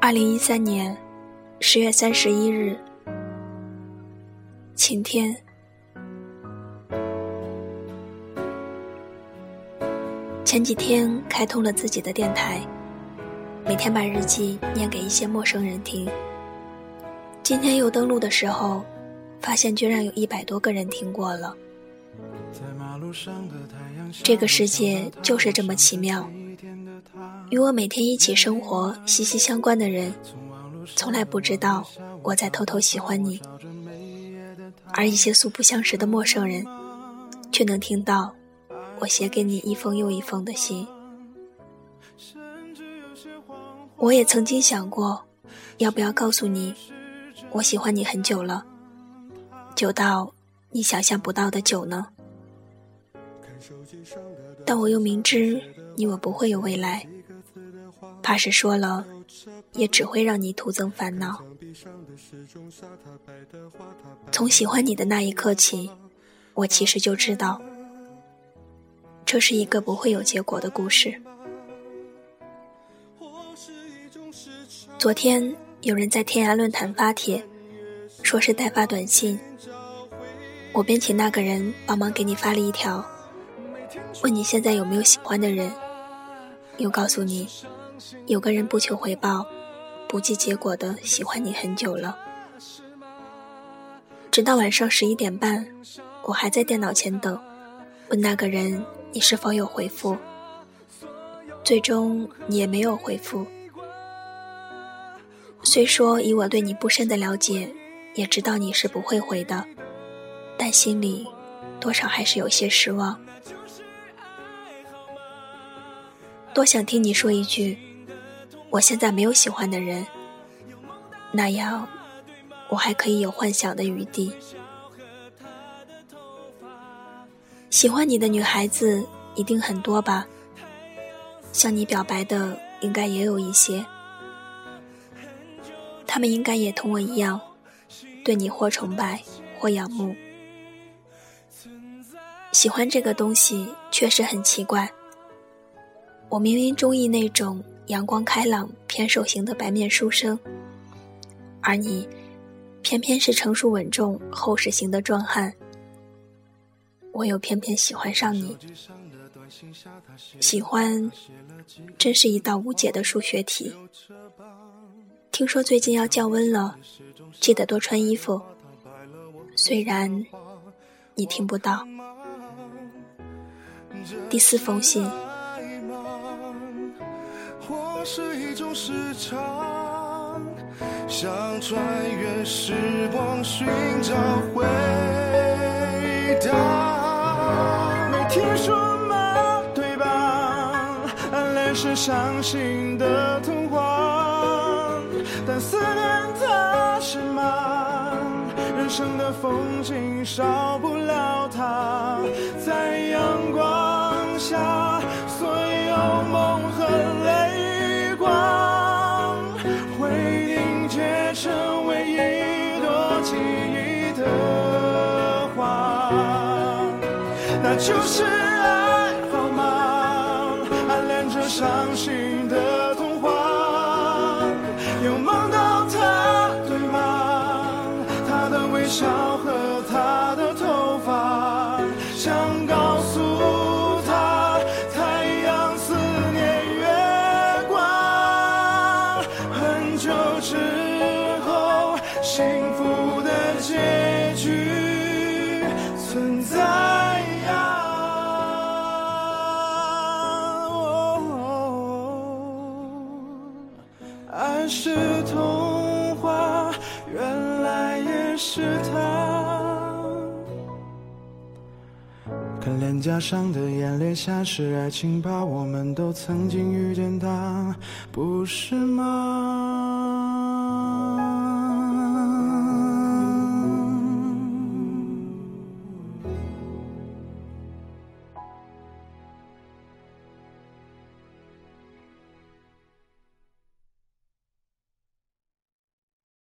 二零一三年十月三十一日，晴天。前几天开通了自己的电台，每天把日记念给一些陌生人听。今天又登录的时候，发现居然有一百多个人听过了。这个世界就是这么奇妙。与我每天一起生活息息相关的人，从来不知道我在偷偷喜欢你；而一些素不相识的陌生人，却能听到我写给你一封又一封的信。我也曾经想过，要不要告诉你，我喜欢你很久了，久到你想象不到的久呢？但我又明知你我不会有未来。怕是说了，也只会让你徒增烦恼。从喜欢你的那一刻起，我其实就知道，这是一个不会有结果的故事。昨天有人在天涯论坛发帖，说是代发短信，我便请那个人帮忙给你发了一条，问你现在有没有喜欢的人，又告诉你。有个人不求回报、不计结果的喜欢你很久了，直到晚上十一点半，我还在电脑前等，问那个人你是否有回复。最终你也没有回复。虽说以我对你不深的了解，也知道你是不会回的，但心里多少还是有些失望。多想听你说一句。我现在没有喜欢的人，那样我还可以有幻想的余地。喜欢你的女孩子一定很多吧？向你表白的应该也有一些，他们应该也同我一样，对你或崇拜或仰慕。喜欢这个东西确实很奇怪，我明明中意那种。阳光开朗、偏瘦型的白面书生，而你偏偏是成熟稳重、厚实型的壮汉。我又偏偏喜欢上你，喜欢真是一道无解的数学题。听说最近要降温了，记得多穿衣服。虽然你听不到。第四封信。或是一种时长，想穿越时光寻找回答。没听说吗？对吧？暗恋是伤心的童话，但思念它是吗？人生的风景少不了它，在阳光记忆的花，那就是爱好吗？暗恋着伤心的童话，有梦到他，对吗？他的微笑和他的头发，想告诉他，太阳思念月光，很久之后，幸是童话，原来也是糖看脸颊上的眼泪，像是爱情吧？我们都曾经遇见他，不是吗？